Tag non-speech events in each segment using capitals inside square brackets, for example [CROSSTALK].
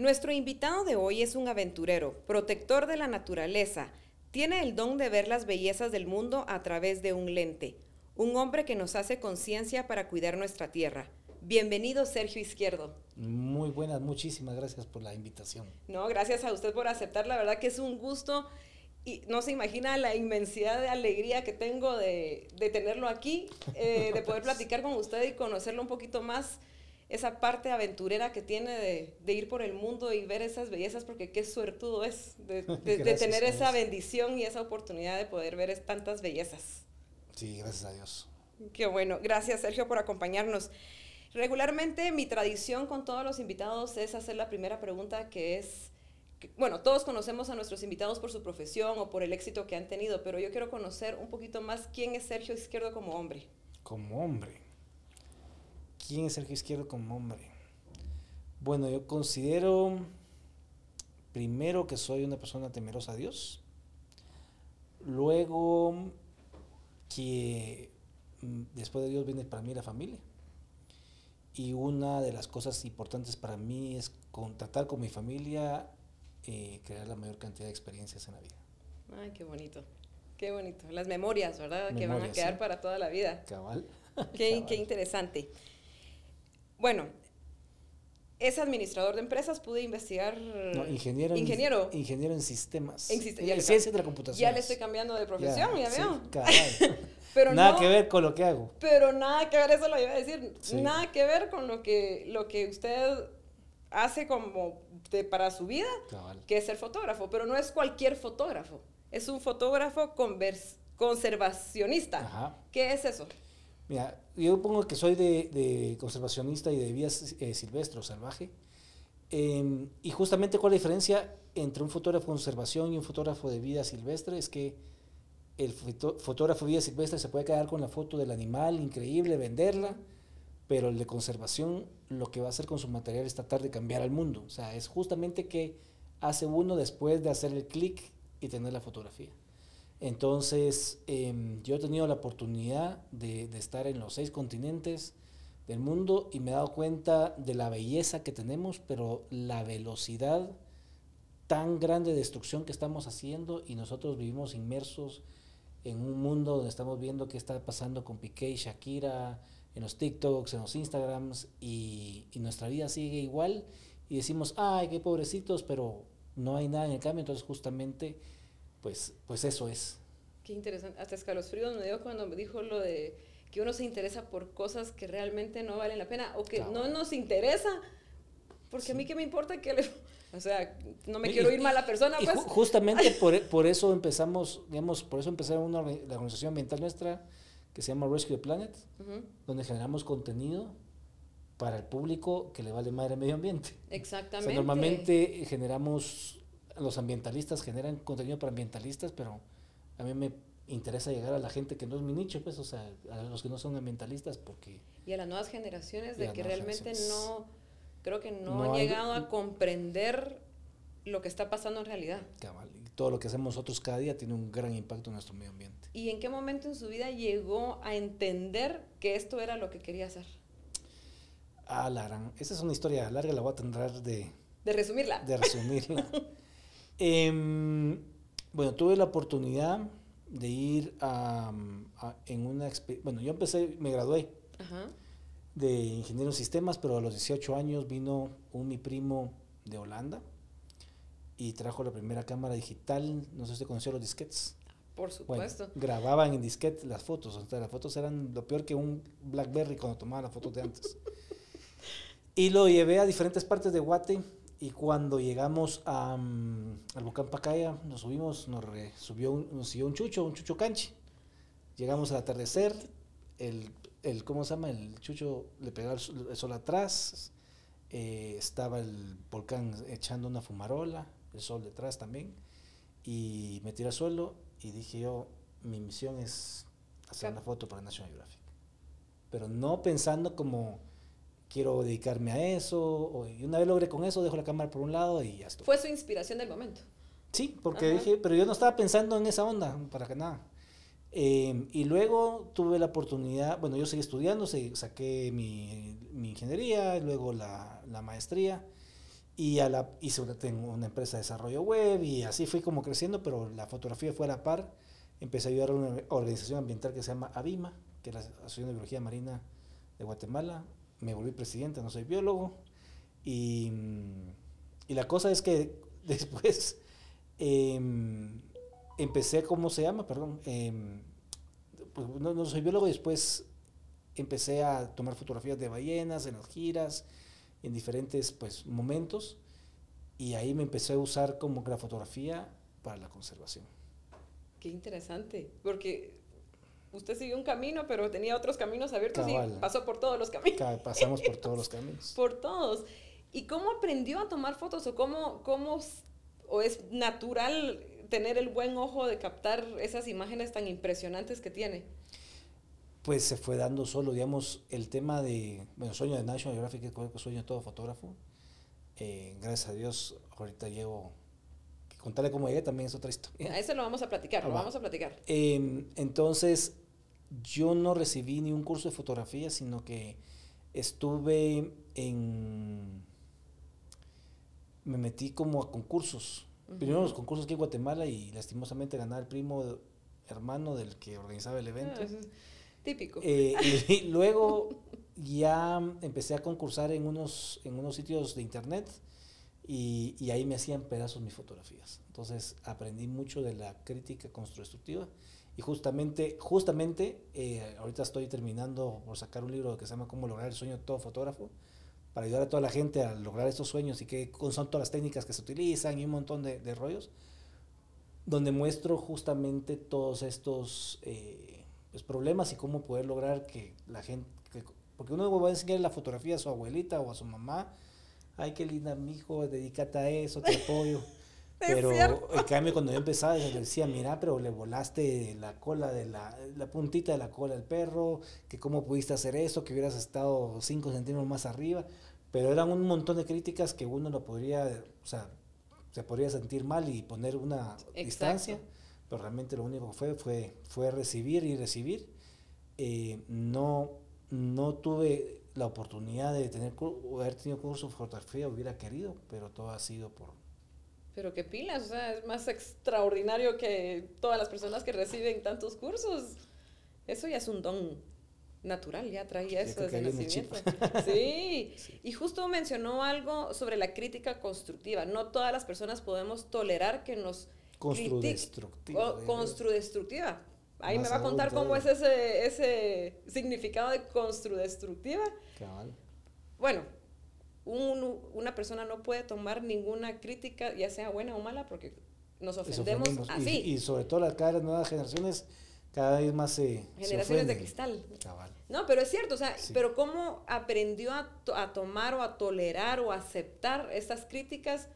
Nuestro invitado de hoy es un aventurero, protector de la naturaleza. Tiene el don de ver las bellezas del mundo a través de un lente. Un hombre que nos hace conciencia para cuidar nuestra tierra. Bienvenido, Sergio Izquierdo. Muy buenas, muchísimas gracias por la invitación. No, gracias a usted por aceptar. La verdad que es un gusto y no se imagina la inmensidad de alegría que tengo de, tenerlo aquí, eh, de poder [LAUGHS] platicar con usted y conocerlo un poquito más, esa parte aventurera que tiene de, ir por el mundo y ver esas bellezas, porque qué suertudo es de, tener esa bendición y esa oportunidad de poder ver tantas bellezas. Sí, gracias a Dios. Qué bueno. Gracias, Sergio, por acompañarnos. Regularmente mi tradición con todos los invitados es hacer la primera pregunta que es, bueno, todos conocemos a nuestros invitados por su profesión o por el éxito que han tenido, pero yo quiero conocer un poquito más quién es Sergio Izquierdo como hombre. Como hombre. ¿Quién es Sergio Izquierdo como hombre? Bueno, yo considero primero que soy una persona temerosa a Dios, luego que mm, después de Dios viene para mí la familia y una de las cosas importantes para mí es tratar con mi familia eh, crear la mayor cantidad de experiencias en la vida. Ay, qué bonito, qué bonito. Las memorias, ¿verdad? que van a quedar para toda la vida. Cabal. Qué, qué interesante. Bueno, es administrador de empresas, pude investigar. No, ingeniero. Ingeniero. En, ingeniero en sistemas. En, ciencia de la computación. Ya le estoy cambiando de profesión, ya, veo. [LAUGHS] pero nada que ver con lo que hago. Pero nada que ver, eso lo iba a decir. Nada que ver con lo que, lo que usted hace como para su vida, que es ser fotógrafo. Pero no es cualquier fotógrafo. Es un fotógrafo conservacionista. ¿Qué es eso? Mira, yo pongo que soy de, conservacionista y de vida eh, silvestre o salvaje. Em, y justamente cuál es la diferencia entre un fotógrafo de conservación y un fotógrafo de vida silvestre es que el fotógrafo de vida silvestre se puede quedar con la foto del animal, increíble, venderla, pero el de conservación lo que va a hacer con su material es tratar de cambiar al mundo. O sea, es justamente que hace uno después de hacer el clic y tener la fotografía. Entonces, em, yo he tenido la oportunidad de, estar en los seis continentes del mundo y me he dado cuenta de la belleza que tenemos, pero la velocidad tan grande de destrucción que estamos haciendo y nosotros vivimos inmersos en un mundo donde estamos viendo qué está pasando con Piqué y Shakira en los TikToks, en los Instagrams, y, nuestra vida sigue igual, y decimos, ay, qué pobrecitos, pero no hay nada en el cambio, entonces justamente, pues, pues eso es. Qué interesante, hasta escalofríos me dio cuando me dijo lo de que uno se interesa por cosas que realmente no valen la pena, o que no nos interesa, porque a mí qué me importa que le... O sea, no me quiero ir mal a la persona, pues. justamente por, por, eso empezamos, digamos, por eso empezaron una, la organización ambiental nuestra, que se llama Rescue the Planet, donde generamos contenido para el público que le vale madre al medio ambiente. Exactamente. normalmente generamos, los ambientalistas generan contenido para ambientalistas, pero a mí me interesa llegar a la gente que no es mi nicho, pues, o sea, a los que no son ambientalistas, porque... Y a las nuevas generaciones de que realmente no, creo que no, han llegado a comprender lo que está pasando en realidad. Cabal, y todo lo que hacemos nosotros cada día tiene un gran impacto en nuestro medio ambiente. ¿Y en qué momento en su vida llegó a entender que esto era lo que quería hacer? Ah, la gran. Esa es una historia larga, la voy a tratar de... De resumirla. De resumirla. [LAUGHS] Em, bueno, tuve la oportunidad de ir a, en una... Bueno, yo empecé, me gradué de ingeniero en sistemas, pero a los 18 años vino un mi primo de Holanda y trajo la primera cámara digital, no sé si usted conoció los disquetes. Por supuesto. grababan en disquete las fotos, o sea, las fotos eran lo peor que un Blackberry cuando tomaba las fotos de antes. [LAUGHS] y lo llevé a diferentes partes de Guate y cuando llegamos a, mm, al volcán Pacaya, nos subimos, nos subió un, nos siguió un chucho, un chucho canchi. Llegamos al atardecer, el, el, ¿cómo se llama? El chucho le pegaba el sol, atrás, eh, estaba el volcán echando una fumarola, el sol detrás también, y me tiré al suelo y dije yo, mi misión es hacer una foto para National Geographic. Pero no pensando como quiero dedicarme a eso, y una vez logré con eso, dejo la cámara por un lado y ya estoy. Fue su inspiración del momento. Sí, porque dije, pero yo no estaba pensando en esa onda, para que nada. Em, y luego tuve la oportunidad, bueno, yo seguí estudiando, saqué mi, mi ingeniería, luego la, la maestría Y a la, hice una, tengo una empresa de desarrollo web y así fui como creciendo, pero la fotografía fue a la par. Empecé a ayudar a una organización ambiental que se llama ABIMA, que es la Asociación de Biología Marina de Guatemala. Me volví presidente, no soy biólogo. Y, y la cosa es que [LAUGHS] después em, empecé, ¿cómo se llama? Perdón. em, pues, no, no soy biólogo y después empecé a tomar fotografías de ballenas en las giras, en diferentes pues, momentos. Y ahí me empecé a usar como que la fotografía para la conservación. Qué interesante, porque usted siguió un camino, pero tenía otros caminos abiertos Cabal. y pasó por todos los caminos. Ca- Pasamos por todos los caminos. [LAUGHS] Por todos. ¿Y cómo aprendió a tomar fotos o cómo, cómo o es natural tener el buen ojo de captar esas imágenes tan impresionantes que tiene? Pues se fue dando solo, digamos, el tema de, bueno, sueño de National Geographic, que sueño de todo fotógrafo. Eh, gracias a Dios, ahorita llevo, contarle cómo llegué también es otra historia. A eso lo vamos a platicar, lo va. vamos a platicar. Em, entonces, yo no recibí ni un curso de fotografía, sino que estuve en... Me metí como a concursos. Primero los concursos aquí en Guatemala y lastimosamente ganaba el primo hermano del que organizaba el evento. Ah, eso es típico. Eh, y, y luego ya empecé a concursar en unos, en unos sitios de internet y, y ahí me hacían pedazos mis fotografías. Entonces aprendí mucho de la crítica constructiva y justamente, justamente eh, ahorita estoy terminando por sacar un libro que se llama Cómo lograr el sueño de todo fotógrafo para ayudar a toda la gente a lograr estos sueños y qué son todas las técnicas que se utilizan y un montón de, de rollos, donde muestro justamente todos estos eh, pues, problemas y cómo poder lograr que la gente, que- porque uno va a enseñar la fotografía a su abuelita o a su mamá, ay, qué linda, mijo, dedícate a eso, te [LAUGHS] apoyo. [LAUGHS] Pero en cambio cuando yo empezaba yo decía, mira, pero le volaste la cola de la, la puntita de la cola del perro, que cómo pudiste hacer eso, que hubieras estado 5 centímetros más arriba, pero eran un montón de críticas que uno lo podría, o sea, se podría sentir mal y poner una distancia, pero realmente lo único que fue fue, fue recibir y recibir. Eh, no, no tuve la oportunidad de tener haber tenido curso de fotografía, hubiera querido, pero todo ha sido por, Pero qué pilas, o sea, es más extraordinario que todas las personas que reciben tantos cursos. Eso ya es un don natural, ya traía eso desde nacimiento. [LAUGHS] [LAUGHS] Sí. y justo mencionó algo sobre la crítica constructiva. No todas las personas podemos tolerar que nos Construdestructiva. O- de- construdestructiva. Ahí me va a contar cómo es ese, ese significado de construdestructiva. Cabal. Bueno, un- una persona no puede tomar ninguna crítica, ya sea buena o mala, porque nos ofendemos ofendemos. Y- así. Y, sobre todo las, cada nuevas generaciones, cada vez más se. se Generaciones de cristal. Cabal. No, pero es cierto, o sea, Sí. pero cómo aprendió a, to- a tomar o a tolerar o a aceptar estas críticas.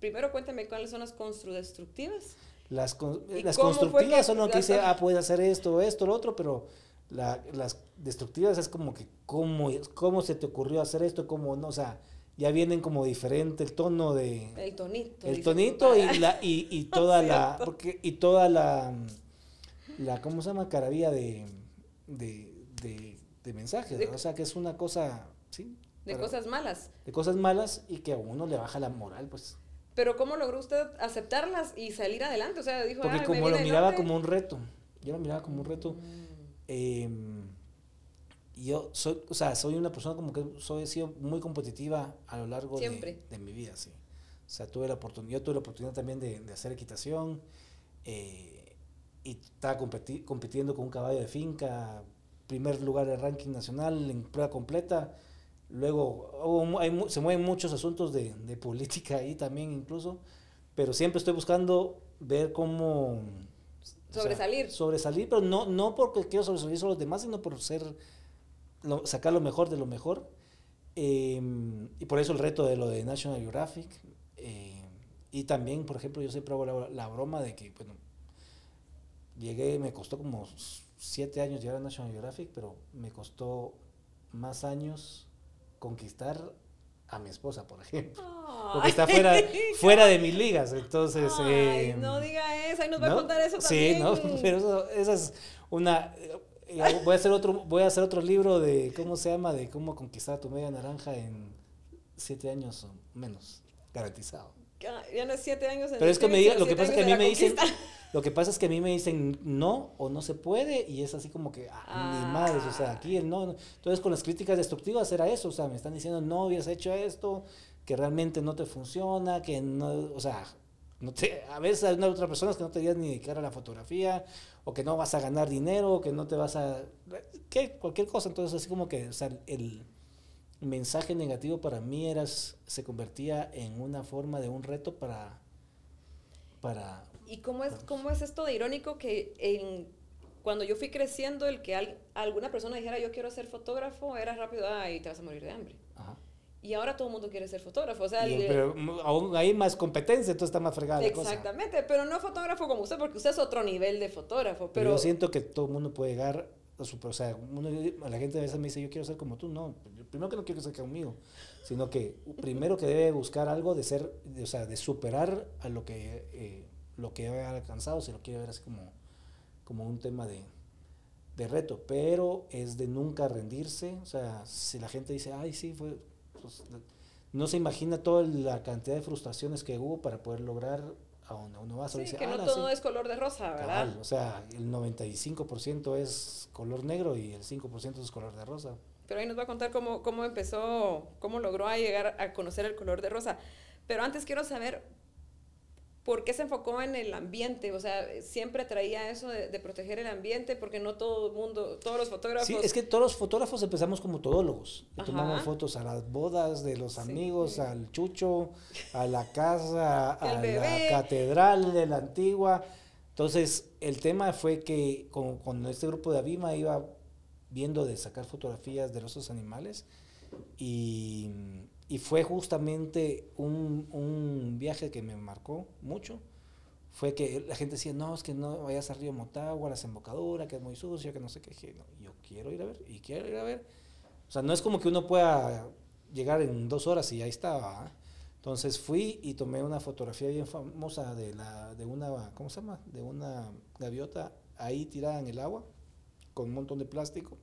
Primero cuéntame cuáles son las construdestructivas. Las, con- ¿Y las constructivas son lo que dice, ah, puedes hacer esto, esto, lo otro, pero la- las destructivas es como que, ¿cómo, ¿cómo se te ocurrió hacer esto? ¿Cómo no? O sea, ya vienen como diferente el tono de. El tonito. el tonito y, la, y, y [LAUGHS] toda la. Porque, y toda la. la ¿Cómo se llama? Caravilla de, de, de, de mensajes. O sea, que es una cosa. ¿sí? De cosas malas. de cosas malas y que a uno le baja la moral, pues. Pero ¿cómo logró usted aceptarlas y salir adelante? O sea, dijo, Porque "Ay, me como lo miraba norte". como un reto, yo lo miraba como un reto. Mm. Em, yo soy, o sea, soy una persona como que soy, he sido muy competitiva a lo largo de, de mi vida, sí. O sea, tuve la oportunidad, yo tuve la oportunidad también de, de hacer equitación eh, y estaba competi- compitiendo con un caballo de finca, primer lugar del ranking nacional en prueba completa. Luego hay se mueven muchos asuntos de, de política ahí también incluso, pero siempre estoy buscando ver cómo... o sea, Sobresalir. sobresalir, pero no, no porque quiero sobresalir sobre los demás, sino por ser, lo- sacar lo mejor de lo mejor. Eh, y por eso el reto de lo de National Geographic. eh, y también, por ejemplo, yo siempre hago la, la broma de que, bueno, llegué, me costó como siete años llegar a National Geographic, pero me costó más años conquistar a mi esposa, por ejemplo. Porque está fuera, [LAUGHS] fuera de mis ligas. Entonces, Ay, eh, no diga eso, ahí nos va a ¿no? contar eso Sí, también. ¿no? [LAUGHS] Pero eso, esa es una... eh, Voy a hacer otro, voy a hacer otro libro de, ¿cómo se llama? De cómo conquistar tu media naranja en siete años o menos. garantizado. Ya no es siete años en Pero es que me diga, lo que pasa es que a mí me dicen, lo que pasa es que a mí me dicen no o no se puede y es así como que, ah, ni madres, o sea, aquí el no, Entonces con las críticas destructivas era eso, o sea, me están diciendo no hubieras hecho esto, que realmente no te funciona, que no, o sea, no te, a veces hay otras personas que no te querían ni dedicar a la fotografía, o que no vas a ganar dinero, o que no te vas a, que cualquier cosa, entonces así como que, o sea, el mensaje negativo para mí era, se convertía en una forma de un reto para, para... ¿Y cómo es, cómo es esto de irónico que en, cuando yo fui creciendo, el que alguna persona dijera yo quiero ser fotógrafo, era rápido, ay, te vas a morir de hambre. Ajá. Y ahora todo el mundo quiere ser fotógrafo. O sea, pero aún hay más competencia, entonces está más fregada. Exactamente, pero no fotógrafo como usted, porque usted es otro nivel de fotógrafo. Pero, yo siento que todo el mundo puede llegar a su. O sea, la gente a veces me dice, yo quiero ser como tú. No, primero que no quiero ser conmigo, sino que primero que debe buscar algo de ser, o sea, de superar a lo que, eh, lo que ha alcanzado, si lo quiere ver así como, como un tema de, de reto, pero es de nunca rendirse. O sea, si la gente dice, ay, sí, fue pues, no se imagina toda la cantidad de frustraciones que hubo para poder lograr a donde uno va. Sí, que no todo es color de rosa, ¿verdad? o sea, el 95% es color negro y el 5% es color de rosa. Pero ahí nos va a contar cómo, cómo empezó, cómo logró llegar a conocer el color de rosa. Pero antes quiero saber ¿Por qué se enfocó en el ambiente? O sea, siempre traía eso de, proteger el ambiente, porque no todo el mundo, todos los fotógrafos... Sí, es que todos los fotógrafos empezamos como todólogos. tomamos fotos a las bodas de los amigos, al chucho, a la casa, [LAUGHS] a la catedral de la antigua. Entonces, el tema fue que con, con este grupo de Avima iba viendo de sacar fotografías de los animales y y fue justamente un, un, viaje que me marcó mucho. Fue que la gente decía, no, es que no vayas a Río Motagua, a la desembocadura, que es muy sucio, que no sé qué. No, yo quiero ir a ver, y quiero ir a ver. O sea, no es como que uno pueda llegar en dos horas y ahí estaba. Entonces fui y tomé una fotografía bien famosa de, la, de una, ¿cómo se llama? De una gaviota ahí tirada en el agua, con un montón de plástico.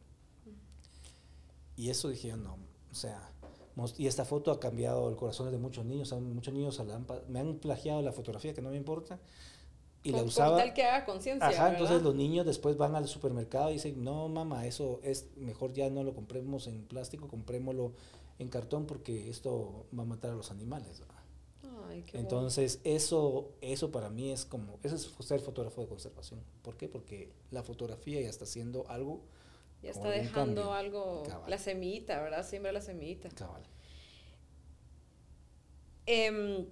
Y eso dije, no, o sea, y esta foto ha cambiado el corazón de muchos niños. Muchos niños me han plagiado la fotografía, que no me importa. Y la usaba. tal que haga conciencia. Ajá, entonces los niños después van al supermercado y dicen: No, mamá, eso es mejor ya no lo compremos en plástico, comprémoslo en cartón porque esto va a matar a los animales. Ay, qué entonces, eso, eso para mí es como. Eso es ser fotógrafo de conservación. ¿Por qué? Porque la fotografía ya está haciendo algo ya está dejando algo, la semillita, ¿verdad? Siembra la semillita. Cabal. Em,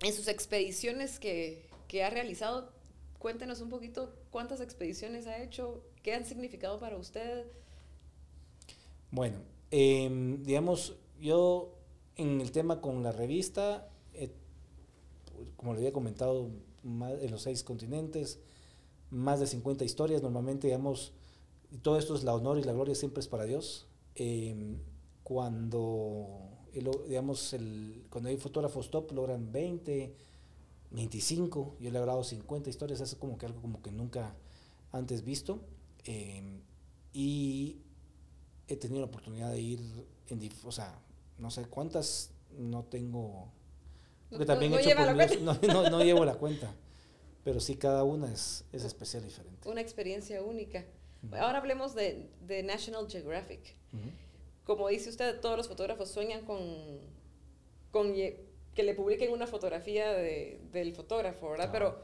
en sus expediciones que, que, ha realizado, cuéntenos un poquito cuántas expediciones ha hecho, qué han significado para usted. Bueno, em, digamos, yo en el tema con la revista, como le había comentado, en los seis continentes, más de 50 historias, normalmente, digamos, y todo esto es la honor y la gloria siempre es para Dios. Em, cuando, digamos, el, cuando hay fotógrafos top logran 20, 25, yo he logrado 50 historias, es como que algo como que nunca antes visto. Em, y he tenido la oportunidad de ir en, o sea, no sé cuántas, no tengo... No, también no, no, no, llevo la [LAUGHS] cuenta, pero sí cada una es, es especial y diferente. Una experiencia única. Ahora hablemos de, de National Geographic. Como dice usted, todos los fotógrafos sueñan con, con que le publiquen una fotografía de, del fotógrafo, ¿verdad? Pero,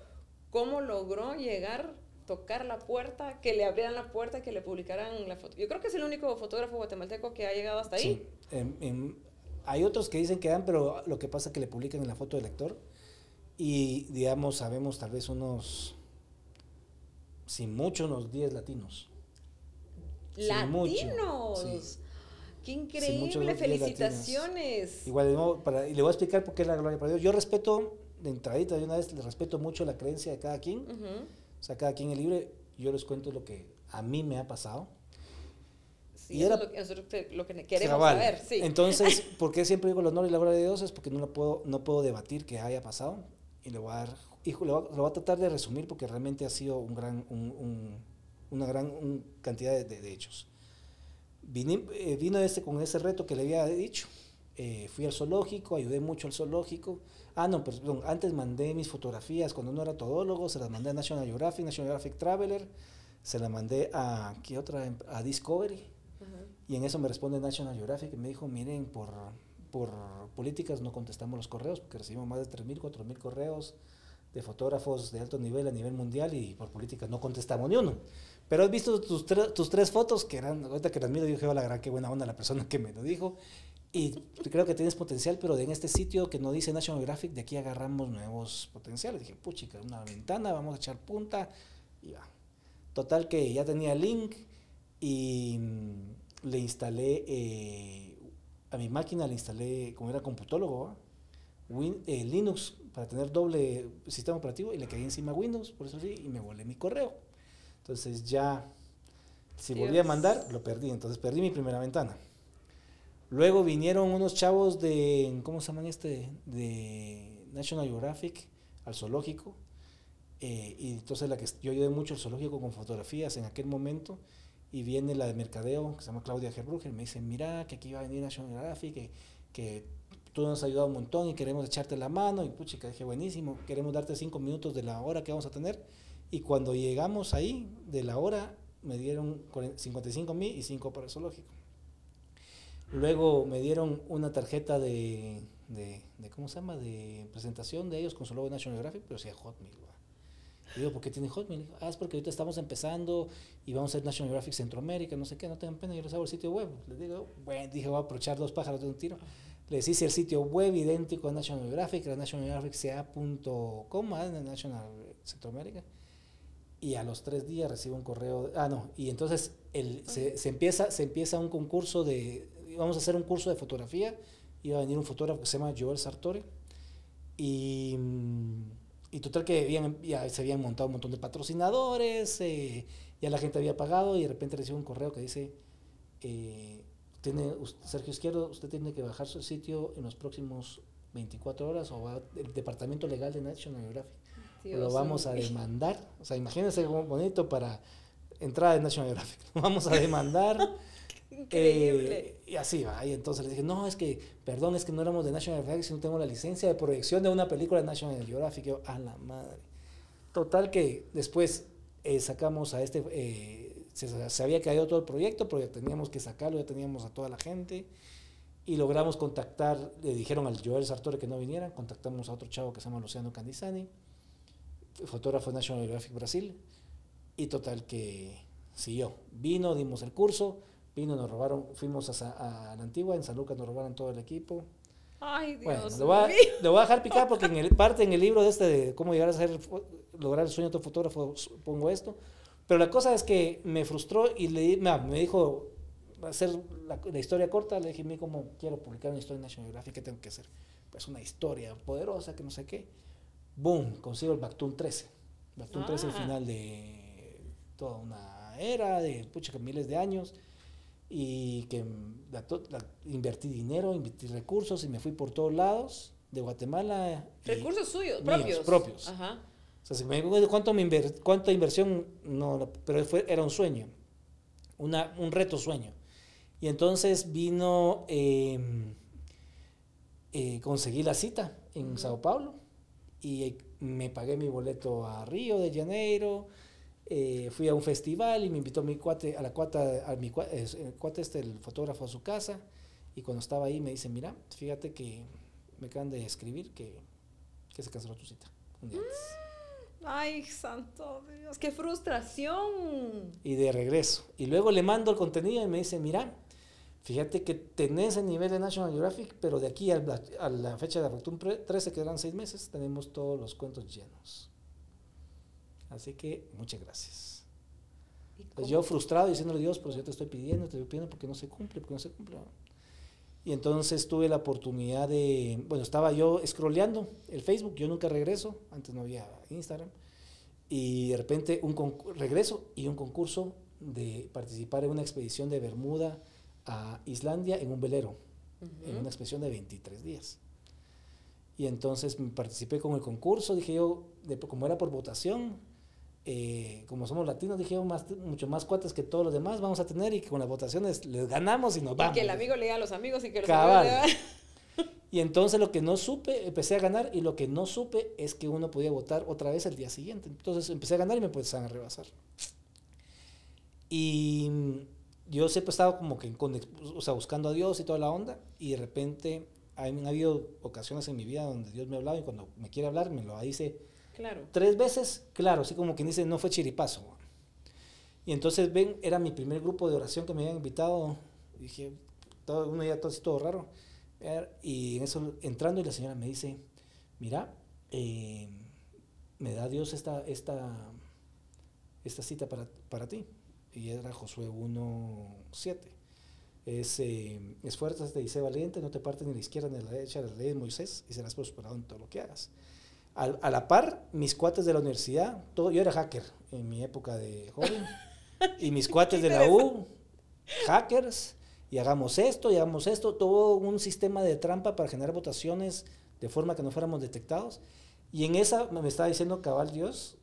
¿cómo logró llegar, tocar la puerta, que le abrieran la puerta, que le publicaran la foto? Yo creo que es el único fotógrafo guatemalteco que ha llegado hasta ahí. Sí. hay otros que dicen que dan, pero lo que pasa es que le publican en la foto del lector y, digamos, sabemos tal vez unos, sin mucho, unos 10 latinos. ¡Latinos! ¡Qué increíble! ¡Felicitaciones! Igual, para, y le voy a explicar por qué es la gloria para Dios. Yo respeto, de entradita de una vez, le respeto mucho la creencia de cada quien. O sea, cada quien es libre. Yo les cuento lo que a mí me ha pasado. Sí, y era, eso es lo que, queremos saber. Sí. Entonces, [LAUGHS] ¿por qué siempre digo el honor y la gloria de Dios? Es porque no, lo puedo, no puedo debatir que haya pasado. Y le voy a dar, hijo, lo, voy a tratar de resumir porque realmente ha sido un gran, un una gran cantidad de, hechos. Vine, eh, vino este con ese reto que le había dicho Eh, fui al zoológico, ayudé mucho al zoológico. Ah, no, perdón, antes mandé mis fotografías cuando no era todólogo, se las mandé a National Geographic, National Geographic Traveler, se las mandé a, ¿qué otra? A Discovery. Y en eso me responde National Geographic y me dijo, miren, por, por políticas no contestamos los correos, porque recibimos más de 3.000, 4.000 correos de fotógrafos de alto nivel a nivel mundial y por políticas no contestamos ni uno. Pero has visto tus, tus tres fotos que eran, ahorita que las miro, dije, la gran, qué buena onda la persona que me lo dijo. Y creo que tienes potencial, pero en este sitio que no dice National Geographic, de aquí agarramos nuevos potenciales. Dije, puchica, una ventana, vamos a echar punta. Y va. Total que ya tenía link y mm, le instalé eh, a mi máquina, le instalé, como era computólogo, Win, eh, Linux para tener doble sistema operativo y le caí encima Windows, por eso sí, y me volé mi correo. Entonces ya, si volví a mandar, lo perdí. Entonces perdí mi primera ventana. Luego vinieron unos chavos de, ¿cómo se llaman este? De National Geographic al zoológico. Eh, y entonces la que yo ayudé mucho al zoológico con fotografías en aquel momento. Y viene la de mercadeo, que se llama Claudia Gerbruger, me dice, mira, que aquí va a venir National Geographic, que, que tú nos has ayudado un montón y queremos echarte la mano. Y puchica, dije, buenísimo, queremos darte cinco minutos de la hora que vamos a tener. Y cuando llegamos ahí, de la hora, me dieron 55 mil y 5 para el zoológico. Luego me dieron una tarjeta de, de, ¿cómo se llama? De presentación de ellos con su logo National Geographic, pero decía Hotmail. Y digo, ¿por qué tiene Hotmail? ah, es porque ahorita estamos empezando y vamos a hacer National Geographic Centroamérica, no sé qué, no tengan pena, yo les hago el sitio web. Les digo, bueno, dije, voy a aprovechar dos pájaros de un tiro. Les hice el sitio web idéntico a National Geographic, era nationalgeographicca.com, en National Centroamérica. Y a los tres días recibo un correo, ah, no, y entonces el, se, se, empieza, se empieza un concurso de, vamos a hacer un curso de fotografía, iba a venir un fotógrafo que se llama Joel Sartori, y, y total que habían, ya se habían montado un montón de patrocinadores, eh, ya la gente había pagado y de repente recibo un correo que dice, eh, tiene, Sergio Izquierdo, usted tiene que bajar su sitio en los próximos 24 horas o va el departamento legal de National Geographic. lo vamos a demandar, o sea, imagínense cómo bonito para entrada de National Geographic, lo vamos a demandar. Increíble. Eh, y así va. Y entonces le dije, no, es que, perdón, es que no éramos de National Geographic, sino tengo la licencia de proyección de una película de National Geographic. yo, a la madre. Total que después eh, sacamos a este, eh, se, se, había caído todo el proyecto, pero ya teníamos que sacarlo, ya teníamos a toda la gente. Y logramos contactar, le dijeron al Joel Sartori que no viniera, contactamos a otro chavo que se llama Luciano Candizani, fotógrafo de National Geographic Brasil. Y total que siguió. Vino, dimos el curso Vino, nos robaron, fuimos a, a la antigua, en San Lucas nos robaron todo el equipo. Ay, Dios bueno, lo voy, a, lo voy, a, dejar picar porque en el, parte en el libro de este de cómo llegar a ser, lograr el sueño de fotógrafo, pongo esto. Pero la cosa es que me frustró y le, me, me dijo, hacer la, la, historia corta, le dije, ¿cómo quiero publicar una historia en National Geographic? ¿Qué tengo que hacer? Pues una historia poderosa, que no sé qué. Boom, consigo el Bactún 13. Bactún ah. 13, el final de toda una era, de pucha, miles de años y que la, la, invertí dinero, invertí recursos y me fui por todos lados de Guatemala. Recursos suyos, míos, propios. propios. Ajá. O sea, si me cuánto, me inver, cuánta inversión, no, pero fue, era un sueño, una, un reto sueño. Y entonces vino, eh, eh, conseguí la cita en. Sao Paulo y me pagué mi boleto a Río de Janeiro eh, fui a un festival y me invitó mi cuate, a la cuata, a mi cuate, el cuate este, el fotógrafo a su casa, y cuando estaba ahí me dice, mira, fíjate que me acaban de escribir que, que se canceló tu cita. Un día antes. Ay, santo Dios, qué frustración. Y de regreso. Y luego le mando el contenido y me dice, mira, fíjate que tenés el nivel de National Geographic, pero de aquí a la, a la fecha de la Factum 13, que eran seis meses, tenemos todos los cuentos llenos. Así que muchas gracias. Pues yo frustrado diciéndole Dios, pues yo te estoy pidiendo, te estoy pidiendo porque no se cumple, porque no se cumple. Y entonces tuve la oportunidad de, bueno, estaba yo scrolleando el Facebook, yo nunca regreso, antes no había Instagram, y de repente un regreso y un concurso de participar en una expedición de Bermuda a Islandia en un velero, uh -huh. en una expedición de 23 días. Y entonces participé con el concurso, dije yo, de, como era por votación, eh, como somos latinos, dije más, mucho más cuates que todos los demás vamos a tener y que con las votaciones les ganamos y nos vamos. Y que el amigo le diga a los amigos y que los Cabal. amigos le Y entonces lo que no supe, empecé a ganar y lo que no supe es que uno podía votar otra vez el día siguiente. Entonces empecé a ganar y me empezaron a rebasar. Y yo siempre he estado como que o sea, buscando a Dios y toda la onda y de repente han habido ocasiones en mi vida donde Dios me ha hablado y cuando me quiere hablar me lo dice claro. tres veces, claro, así como quien dice, no fue chiripazo. Y entonces ven, era mi primer grupo de oración que me habían invitado. Y dije, todo, uno ya todo todo raro. Y en eso, entrando, y la señora me dice, mira, eh, me da Dios esta, esta, esta cita para, para ti. Y era Josué 1.7. Es, eh, esfuérzate y sé valiente, no te partes ni la izquierda ni la derecha de la ley de Moisés y serás prosperado en todo lo que hagas. A la par, mis cuates de la universidad, todo, yo era hacker en mi época de joven, [LAUGHS] y mis cuates de la U, hackers, y hagamos esto, y hagamos esto, todo un sistema de trampa para generar votaciones de forma que no fuéramos detectados. Y en esa me estaba diciendo cabal Dios,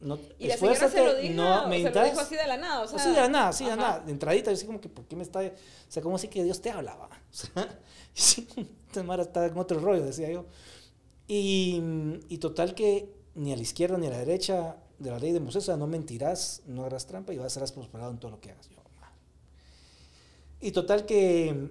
no, y la señora se lo dijo, no, me se lo dijo así de la nada, o sea, así de la nada, así de la nada, de entradita, así como que, ¿por qué me está, o sea, como así que Dios te hablaba? [LAUGHS] O sea, [LAUGHS] sí, está en otro rollo, decía yo. Y, y, total que ni a la izquierda ni a la derecha de la ley de Moisés, o sea, no mentirás, no harás trampa y vas a ser prosperado en todo lo que hagas. Y total que,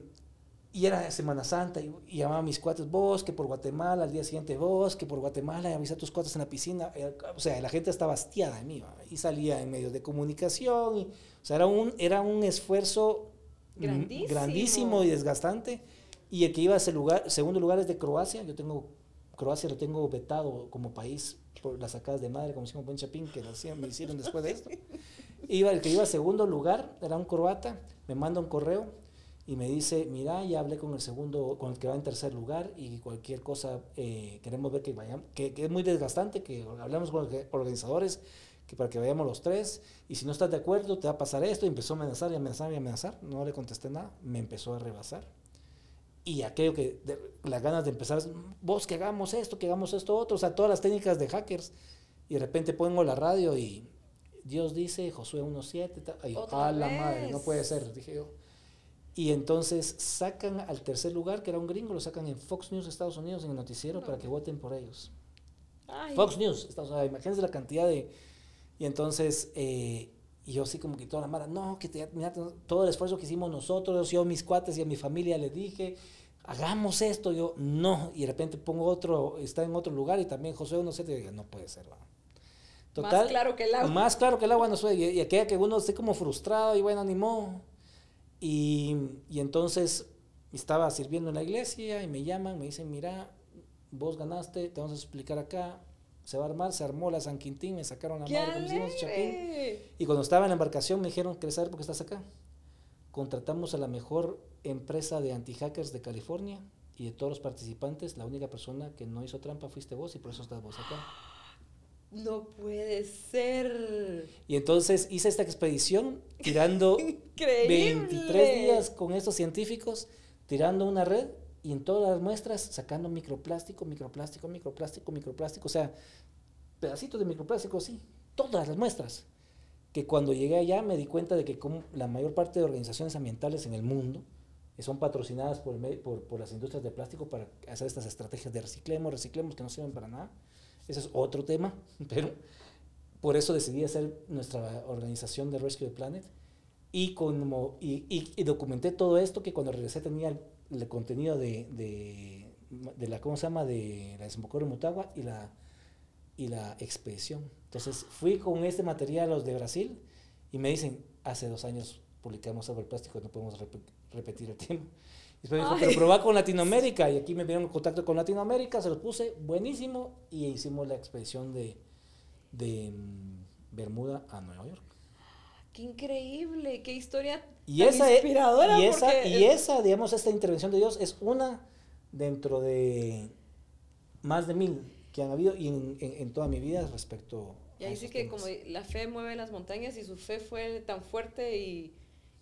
y era Semana Santa, y, llamaba a mis cuates, vos, que por Guatemala, al día siguiente vos, que por Guatemala, y avisa a tus cuates en la piscina. O sea, la gente estaba hastiada de mí, y salía en medios de comunicación, y, o sea, era un, era un esfuerzo grandísimo. grandísimo y desgastante. Y el que iba a ese lugar, segundo lugar es de Croacia, yo tengo, Croacia lo tengo vetado como país por las sacadas de madre, como decimos buen chapín, que lo hacían, me hicieron después de esto. [LAUGHS] Iba, el que iba a segundo lugar era un croata, me manda un correo y me dice, mira, ya hablé con el segundo, con el que va en tercer lugar y cualquier cosa eh, queremos ver que vayamos, que, es muy desgastante, que hablamos con los organizadores, que para que vayamos los tres, y si no estás de acuerdo te va a pasar esto, y empezó a amenazar y amenazar y amenazar, no le contesté nada, me empezó a rebasar. Y aquello que, las ganas de empezar, vos que hagamos esto, que hagamos esto otro, o sea, todas las técnicas de hackers, y de repente pongo la radio y Dios dice, Josué 1.7, a la madre, no puede ser, dije yo. Y entonces sacan al tercer lugar, que era un gringo, lo sacan en Fox News Estados Unidos, en el noticiero, para que voten por ellos. Fox News, Estados Unidos, imagínense la cantidad de... Y entonces, eh, y yo así como que toda la mala, no, que te, mira, todo el esfuerzo que hicimos nosotros, yo a mis cuates y a mi familia les dije, hagamos esto, yo, no, y de repente pongo otro, está en otro lugar y también José 1.7, no puede ser, ¿va? más claro que el agua. Más claro que el agua no suele. Y, aquella que uno esté como frustrado y bueno, animó. Y, y entonces estaba sirviendo en la iglesia y me llaman, me dicen, mira, vos ganaste, te vamos a explicar acá, se va a armar, se armó la San Quintín, me sacaron la madre, como Chapín. Y cuando estaba en la embarcación me dijeron, ¿quieres saber por qué estás acá? Contratamos a la mejor empresa de anti-hackers de California y de todos los participantes, la única persona que no hizo trampa fuiste vos y por eso estás vos acá. No puede ser. Y entonces hice esta expedición tirando [LAUGHS] 23 días con estos científicos, tirando una red y en todas las muestras sacando microplástico, microplástico, microplástico, microplástico, o sea, pedacitos de microplástico, sí, todas las muestras. Que cuando llegué allá me di cuenta de que como la mayor parte de organizaciones ambientales en el mundo son patrocinadas por, por, las industrias de plástico para hacer estas estrategias de reciclemos, reciclemos que no sirven para nada ese es otro tema, [LAUGHS] pero por eso decidí hacer nuestra organización de Rescue the Planet y, como, y, y, documenté todo esto que cuando regresé tenía el, contenido de, de, de, la, ¿cómo se llama?, de la desembocadura de Motagua y la, y la expedición. Entonces fui con este material a los de Brasil y me dicen, hace dos años publicamos sobre el plástico, no podemos repetir el tema. Después dijo, pero probá con Latinoamérica. Y aquí me dieron contacto con Latinoamérica, se los puse, buenísimo. Y hicimos la expedición de, de mm, Bermuda a Nueva York. Qué increíble, qué historia y esa, e, inspiradora. Y esa, y esa, digamos, esta intervención de Dios es una dentro de más de mil que han habido y en, en, toda mi vida respecto y ahí sí que como la fe mueve las montañas y su fe fue tan fuerte y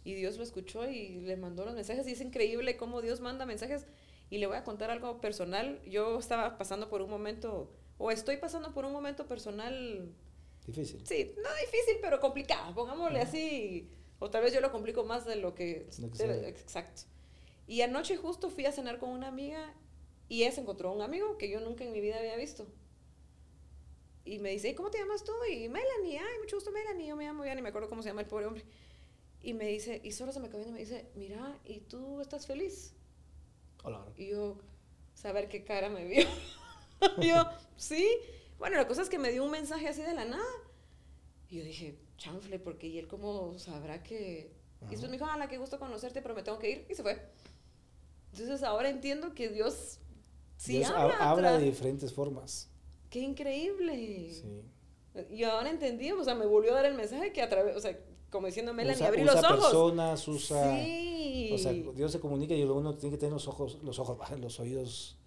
y Dios lo escuchó y le mandó los mensajes y es increíble cómo Dios manda mensajes y le voy a contar algo personal. Yo estaba pasando por un momento, o estoy pasando por un momento personal... Difícil. Sí, no difícil, pero complicado, pongámosle así, o tal vez yo lo complico más de lo que... exacto. Y anoche justo fui a cenar con una amiga y ella se encontró un amigo que yo nunca en mi vida había visto. Y me dice, ¿cómo te llamas tú? Y Melanie, ay, mucho gusto Melanie, yo me llamo ya ni me acuerdo cómo se llama el pobre hombre. Y me dice, y solo se me acabó y me dice, mira, ¿y tú estás feliz? Hola. Y yo, saber qué cara me vio. [LAUGHS] yo, sí. Bueno, la cosa es que me dio un mensaje así de la nada. Y yo dije, chanfle, porque y él cómo sabrá que... Y después me dijo, la qué gusto conocerte, pero me tengo que ir. Y se fue. Entonces ahora entiendo que Dios sí Dios habla. habla de diferentes formas. Qué increíble. Sí. Y ahora entendí, o sea, me volvió a dar el mensaje que a través, o sea, como diciendo Melanie, usa, abrí usa los ojos. personas, usa... sí. O sea, Dios se comunica y uno tiene que tener los ojos, los ojos, [LAUGHS] los oídos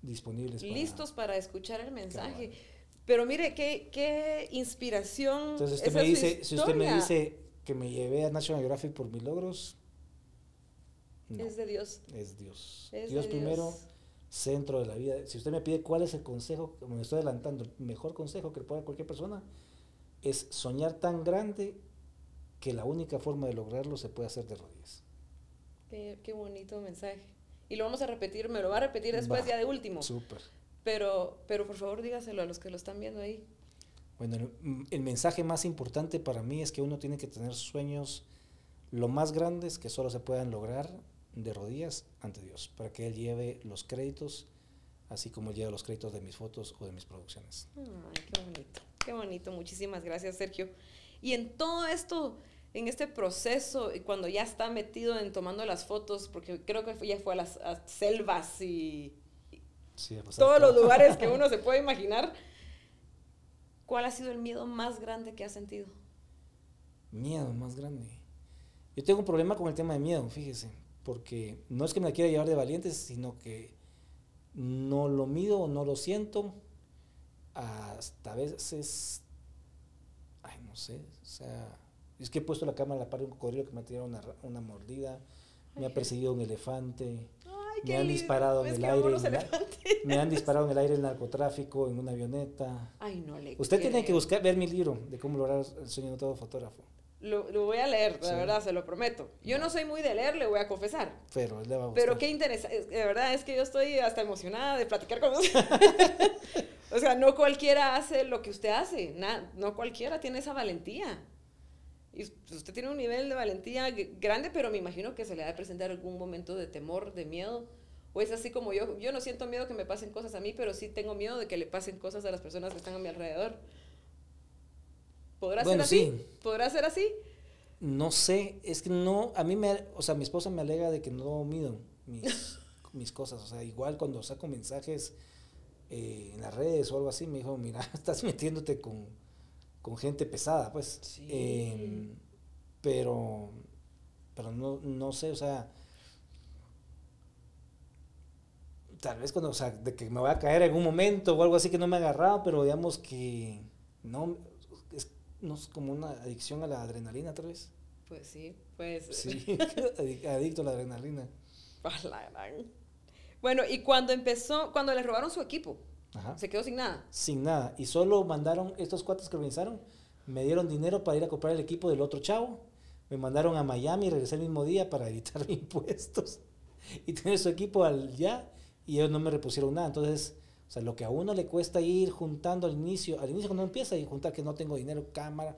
disponibles. para- listos para escuchar el mensaje. Cabal. Pero mire, qué, qué inspiración. Entonces usted esa me dice, si usted me dice que me llevé a National Geographic por mis logros, no, Es de Dios. es Dios. Es Dios primero, Dios. centro de la vida. Si usted me pide cuál es el consejo, como me estoy adelantando, el mejor consejo que le pueda cualquier persona, es soñar tan grande que la única forma de lograrlo se puede hacer de rodillas. Qué, qué bonito mensaje. Y lo vamos a repetir, me lo va a repetir después Va. ya de último. Súper. Pero, pero por favor dígaselo a los que lo están viendo ahí. Bueno, el, el mensaje más importante para mí es que uno tiene que tener sueños lo más grandes que solo se puedan lograr de rodillas ante Dios, para que Él lleve los créditos, así como Él lleva los créditos de mis fotos o de mis producciones. Ay, qué bonito, qué bonito. Muchísimas gracias, Sergio. Y en todo esto, en este proceso, y cuando ya está metido en tomando las fotos, porque creo que ya fue a las a selvas y Sí, pues, todos los lugares que [LAUGHS] uno se puede imaginar, ¿cuál ha sido el miedo más grande que has sentido? Miedo más grande. Yo tengo un problema con el tema de miedo, fíjese, porque no es que me la quiera llevar de valientes, sino que no lo mido o no lo siento, hasta a veces, ay, no sé, o sea, es que he puesto la cámara a la par de un cocodrilo que me ha tirado una, ra- una mordida, me ha perseguido un elefante, Ay, Me han disparado en el aire, en la- me han disparado en el aire el narcotráfico en una avioneta. Ay, no le Usted tiene que creo. buscar, ver mi libro de cómo lograr el sueño de todo fotógrafo, Lo, lo voy a leer, la Sí. verdad, se lo prometo. Yo no soy muy de leer, le voy a confesar. pero le va a gustar. Pero qué interesante, de verdad es que yo estoy hasta emocionada de platicar con usted. [LAUGHS] o sea, no cualquiera hace lo que usted hace, na- no cualquiera tiene esa valentía. Y usted tiene un nivel de valentía grande, pero me imagino que se le ha de presentar algún momento de temor, de miedo. O es así como yo, yo no siento miedo que me pasen cosas a mí, pero sí tengo miedo de que le pasen cosas a las personas que están a mi alrededor. ¿Podrá Bueno, ser así? sí. ¿Podrá ser así? No sé, es que no, a mí me, o sea, mi esposa me alega de que no mido mis, [LAUGHS] mis cosas, o sea, igual cuando saco mensajes eh, en las redes o algo así, me dijo, mira, [LAUGHS] estás metiéndote con, con gente pesada, pues, Sí. Em, pero, pero no, no sé, o sea, tal vez cuando, o sea, de que me voy a caer en un momento o algo así que no me ha agarrado, pero digamos que no, es, no es como una adicción a la adrenalina, tal vez. Pues sí, pues... Sí, [LAUGHS] [LAUGHS] adic- adicto a la adrenalina. Bueno, y cuando empezó, cuando le robaron su equipo, Ajá. se quedó sin nada. Sin nada. Y solo mandaron, estos cuates que organizaron, me dieron dinero para ir a comprar el equipo del otro chavo. Me mandaron a Miami y regresé el mismo día para evitar [LAUGHS] impuestos y tener su equipo al ya. Y ellos no me repusieron nada. Entonces, o sea, lo que a uno le cuesta ir juntando al inicio, al inicio cuando empieza y juntar que no tengo dinero, cámara,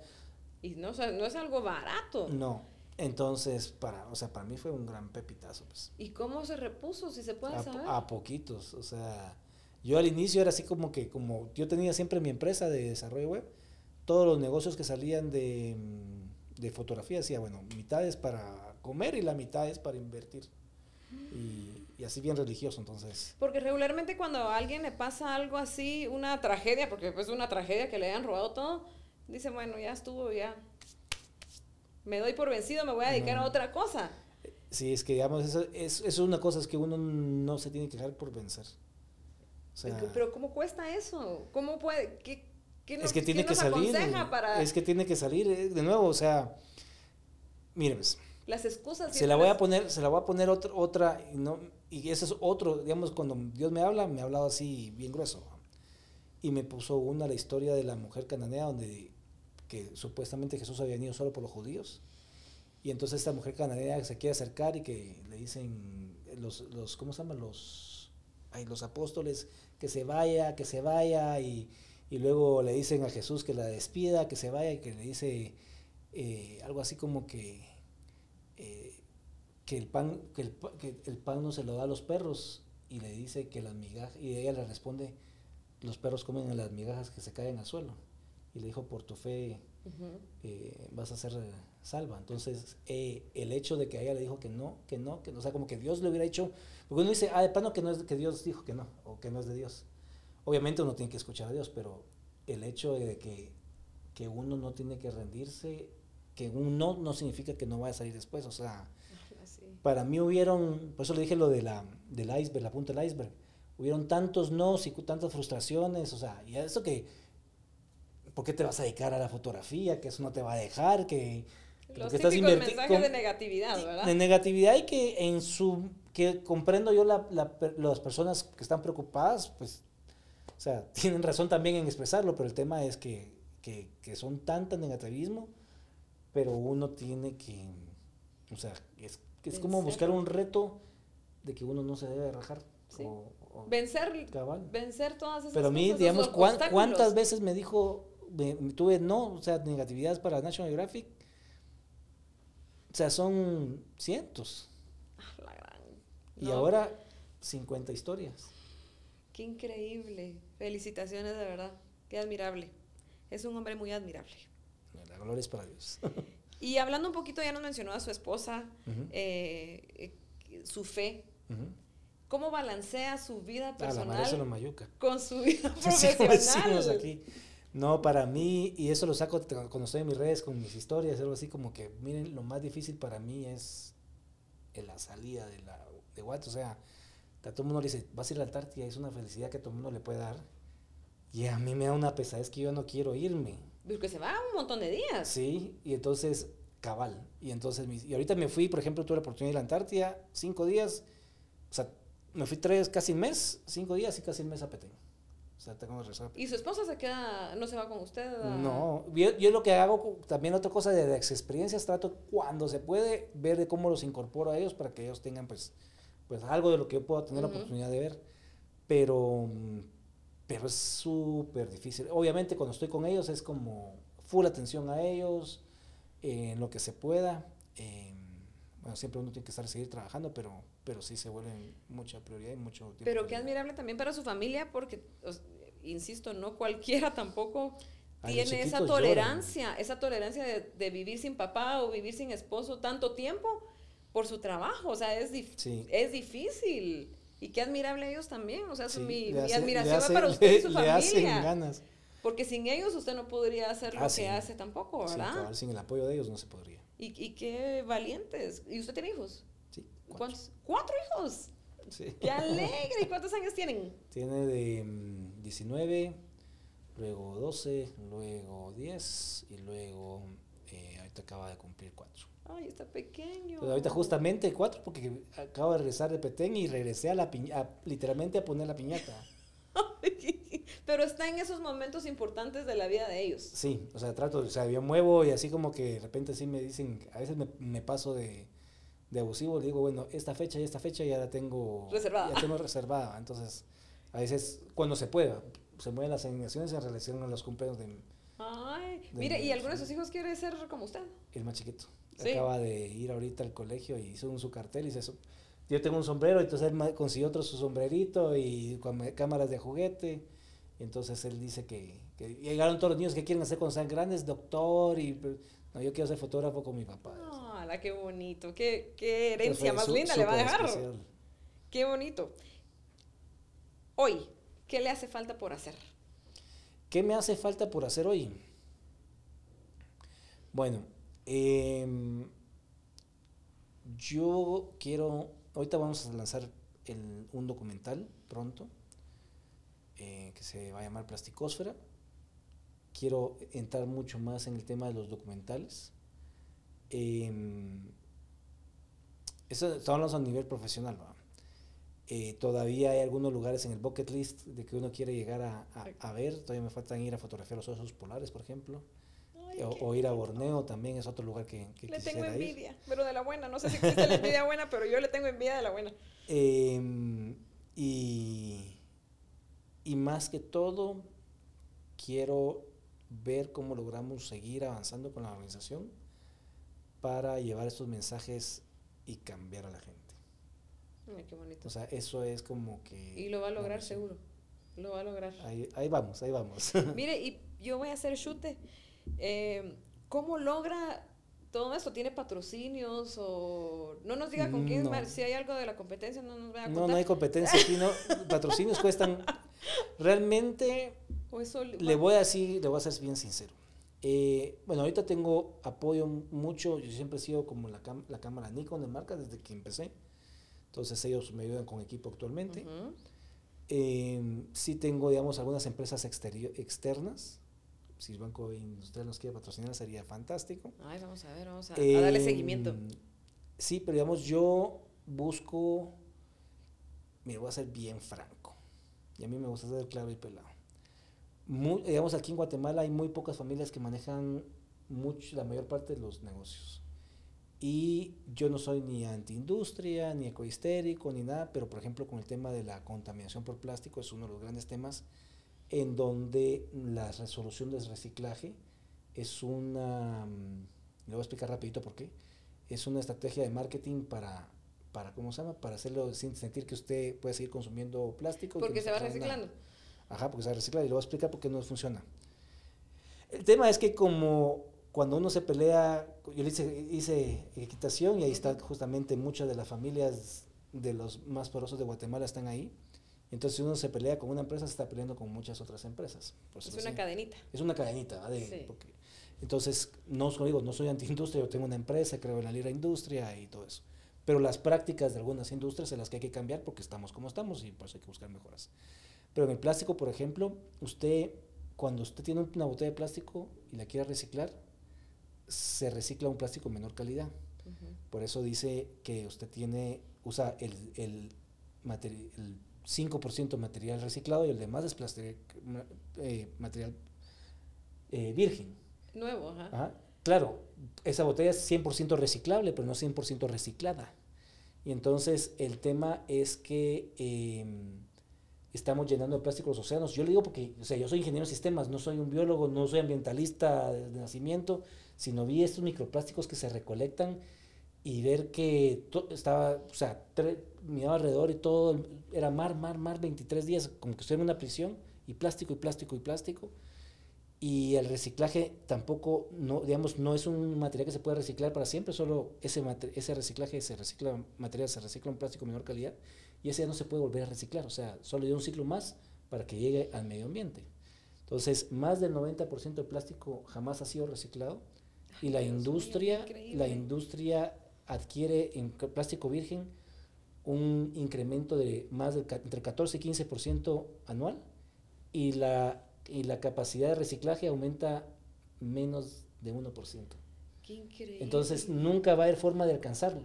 Y no, o sea, no es algo barato. no. Entonces, para, o sea, para mí fue un gran pepitazo, pues. ¿Y cómo se repuso, si se puede a, saber? a poquitos, o sea, yo al inicio era así como que, como yo tenía siempre mi empresa de desarrollo web, todos los negocios que salían de, mm, de fotografía decía, bueno, mitad es para comer y la mitad es para invertir. Y, y así bien religioso, entonces. Porque regularmente cuando a alguien le pasa algo así, una tragedia, porque es una tragedia que le hayan robado todo, dice, bueno, ya estuvo, ya. Me doy por vencido, me voy a dedicar No. a otra cosa. Sí, es que digamos, eso es, eso es una cosa, es que uno no se tiene que dejar por vencer. O sea, Pero ¿cómo cuesta eso? ¿Cómo puede? ¿Qué, qué es nos- que tiene quién que nos salir. para Es que tiene que salir, eh, de nuevo, o sea, miren, pues, las excusas? se la voy a es- poner, se la voy a poner otra, otra y no, y ese es otro, digamos, cuando Dios me habla, me ha hablado así bien grueso. Y me puso una la historia de la mujer cananea donde que supuestamente Jesús había venido solo por los judíos. Y entonces esta mujer cananea se quiere acercar y que le dicen, los, los, ¿cómo se llama? Los, ay, los apóstoles, que se vaya, que se vaya, y, y luego le dicen a Jesús que la despida, que se vaya, y que le dice eh, algo así como que, eh, que, el pan, que, el, que el pan no se lo da a los perros, y le dice que las migajas, y ella le responde, los perros comen las migajas que se caen al suelo. Y le dijo, por tu fe Eh, vas a ser eh, salva. Entonces, eh, el hecho de que ella le dijo que no, que no, que no, o sea, como que Dios le hubiera dicho, porque uno dice, ah, de plano que no es que Dios dijo que no, o que no es de Dios. Obviamente uno tiene que escuchar a Dios, pero el hecho de que, que uno no tiene que rendirse, que un no no significa que no vaya a salir después, o sea, [LAUGHS] para mí hubieron, por eso le dije lo de la, del iceberg, la punta del iceberg, hubieron tantos nos y tantas frustraciones, o sea, y eso que, ¿por qué te vas a dedicar a la fotografía? Que eso no te va a dejar, que, que Los que estás mensajes con- de negatividad, ¿verdad? de negatividad y que en su, que comprendo yo la, la las personas que están preocupadas, pues, o sea, [LAUGHS] tienen razón también en expresarlo, pero el tema es que, que, que son tanta negativismo, pero uno tiene que, o sea, es, es como buscar un reto de que uno no se debe rajar. Sí. o- o- Vencer, cabal. vencer todas esas Pero a mí, cosas, digamos, ¿cuán-. ¿cuántas veces me dijo, me- me tuve no, o sea, negatividades para National Geographic? O sea, son cientos. Ah, la gran- Y No, ahora 50 historias. Qué increíble. Felicitaciones de verdad. Qué admirable. Es un hombre muy admirable. La gloria es para Dios. [LAUGHS] Y hablando un poquito, ya nos mencionó a su esposa, eh, eh, su fe. ¿Cómo balancea su vida Ah, la madre se lo personal mayuca. con su vida [LAUGHS] Así como decimos profesional? aquí. No, para mí, y eso lo saco cuando estoy en mis redes con mis historias, algo así como que, miren, lo más difícil para mí es en la salida de la de Guate. O sea, a todo el mundo le dice, vas a ir a la Antártida, es una felicidad que todo el mundo le puede dar. Y a mí me da una pesadez que yo no quiero irme. Porque se va un montón de días. Sí, y entonces, cabal. Y entonces, y ahorita me fui, por ejemplo, tuve la oportunidad de ir a la Antártida, cinco días, o sea, me fui tres, casi un mes, cinco días y casi un mes a Petén. O sea, tengo que. ¿Y su esposa se queda, no se va con usted? a- No, yo, yo lo que hago, también otra cosa de, de experiencias, trato cuando se puede ver de cómo los incorporo a ellos para que ellos tengan pues, pues algo de lo que yo puedo tener Ujú. la oportunidad de ver. Pero, mm, pero es súper difícil. Obviamente cuando estoy con ellos es como full atención a ellos, eh, en lo que se pueda. eh, bueno, siempre uno tiene que estar seguir trabajando, pero, pero sí se vuelve mucha prioridad y mucho tiempo. Pero qué admirable también para su familia, porque, os- insisto, no cualquiera tampoco Ay, tiene esa lloran. tolerancia, esa tolerancia de, de vivir sin papá o vivir sin esposo tanto tiempo por su trabajo. O sea, es, dif- Sí. es difícil. Y qué admirable ellos también. O sea, Sí, mi, admiración va para [LAUGHS] usted y su le hacen familia. ganas. Porque sin ellos usted no podría hacer lo Ah, que sí. hace tampoco, ¿verdad? cabal, sin el apoyo de ellos no se podría. y, y qué valientes. ¿Y usted tiene hijos? Cuatro. ¿Cuántos? ¡Cuatro hijos! Sí. ¡Qué alegre! ¿Y [LAUGHS] cuántos años tienen? Tiene de mm, 19, luego 12, luego 10 y luego eh, ahorita acaba de cumplir 4. Ay, está pequeño. Pues ahorita justamente 4 porque acabo de regresar de Petén y regresé a la piñata, literalmente a poner la piñata. [LAUGHS] Pero está en esos momentos importantes de la vida de ellos. Sí, o sea, trato, o sea, yo muevo y así como que de repente sí me dicen, a veces me, me paso de, de abusivo, le digo, bueno, esta fecha y esta fecha ya la tengo Reservada. Ya tengo reservada, entonces a veces cuando se pueda, se mueven las asignaciones en relación a los cumpleaños de Ay, De mire, ¿y niños, alguno de sus hijos quiere ser como usted? el más chiquito. Sí. Acaba de ir ahorita al colegio y hizo un su cartel y se yo tengo un sombrero, entonces él consiguió otro su sombrerito y con cámaras de juguete. Y entonces él dice que, que llegaron todos los niños que quieren hacer cuando sean grandes, doctor, y no, yo quiero ser fotógrafo con mi papá. Ah, qué bonito. Qué, qué herencia más su- linda le va a dejar. especial. Qué bonito. Hoy, ¿qué le hace falta por hacer? ¿Qué me hace falta por hacer hoy? Bueno, em, yo quiero, ahorita vamos a lanzar el- un documental pronto eh, que se va a llamar Plasticósfera. Quiero entrar mucho más en el tema de los documentales. Em, eso estamos a nivel profesional, ¿va? Eh, todavía hay algunos lugares en el bucket list de que uno quiere llegar a, a- a ver. Todavía me faltan ir a fotografiar los osos polares, por ejemplo. Ay, o, ir a Borneo también es otro lugar que, que Le tengo envidia, pero de la buena. No sé si existe la envidia buena, pero yo le tengo envidia de la buena. Em, y, y más que todo, quiero ver cómo logramos seguir avanzando con la organización para llevar estos mensajes y cambiar a la gente. Ay, qué bonito. O sea, eso es como que... Y lo va a lograr seguro. Lo va a lograr. Ahí, ahí vamos, ahí vamos. [LAUGHS] Mire, y yo voy a hacer chute. Eh, ¿Cómo logra todo esto? ¿Tiene patrocinios o...? No nos diga con quién, no. si hay algo de la competencia, no nos vaya a contar. No, no hay competencia aquí, no. [LAUGHS] Patrocinios cuestan... Realmente, le voy a decir, le voy a ser bien sincero. Eh, bueno, ahorita tengo apoyo mucho, yo siempre he sido como la, la cámara Nikon de marca desde que empecé. Entonces ellos me ayudan con equipo actualmente. Eh, sí tengo, digamos, algunas empresas externas. Si el Banco Industrial nos quiere patrocinar sería fantástico. Ay, vamos a ver, vamos a, darle seguimiento. Em, sí, pero digamos, yo busco, me voy a ser bien franco. Y a mí me gusta ser claro y pelado. Digamos, aquí en Guatemala hay muy pocas familias que manejan mucho, la mayor parte de los negocios. Y yo no soy ni antiindustria, ni ecohistérico, ni nada, pero por ejemplo con el tema de la contaminación por plástico es uno de los grandes temas en donde la resolución del reciclaje es una, mm, le voy a explicar rapidito por qué, es una estrategia de marketing para, para ¿cómo se llama? Para hacerlo sin sentir que usted puede seguir consumiendo plástico. Porque se va reciclando. Ajá, porque se va a reciclar y le voy a explicar por qué no funciona. El tema es que como cuando uno se pelea, yo hice, hice equitación y ahí está justamente muchas de las familias de los más porosos de Guatemala están ahí. Entonces, si uno se pelea con una empresa, se está peleando con muchas otras empresas. es una cadenita. Es una cadenita. entonces, no, digo, no soy antiindustria, yo tengo una empresa, creo en la libre industria y todo eso. Pero las prácticas de algunas industrias son las que hay que cambiar porque estamos como estamos y por eso hay que buscar mejoras. Pero en el plástico, por ejemplo, usted, cuando usted tiene una botella de plástico y la quiere reciclar, se recicla un plástico de menor calidad. Por eso dice que usted tiene, usa el, el, el 5% material reciclado y el demás es plástico, eh, material eh, virgen. Nuevo, ajá. Claro, esa botella es 100% reciclable, pero no 100% reciclada. Y entonces el tema es que em, estamos llenando de plástico los océanos. Yo le digo porque, o sea, yo soy ingeniero de sistemas, no soy un biólogo, no soy ambientalista de nacimiento, sino vi estos microplásticos que se recolectan y ver que estaba, o sea, miraba alrededor y todo, era mar, mar, mar, 23 días, como que estoy en una prisión, y plástico, y plástico, y plástico. Y el reciclaje tampoco, no, digamos, no es un material que se puede reciclar para siempre, solo ese, ese reciclaje se recicla, material se recicla en plástico de menor calidad, y ese ya no se puede volver a reciclar, o sea, solo dio un ciclo más para que llegue al medio ambiente. Entonces, más del 90% del plástico jamás ha sido reciclado y la industria, la industria adquiere en plástico virgen un incremento de más de entre 14 y 15% anual y la, y la capacidad de reciclaje aumenta menos de 1%. Qué increíble. Entonces nunca va a haber forma de alcanzarlo.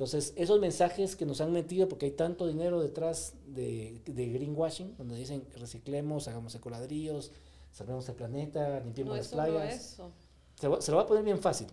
Entonces esos mensajes que nos han metido, porque hay tanto dinero detrás de, de greenwashing, donde dicen reciclemos, hagamos ecoladrillos, salvemos el planeta, limpiemos las playas. eso se, lo va a poner bien fácil.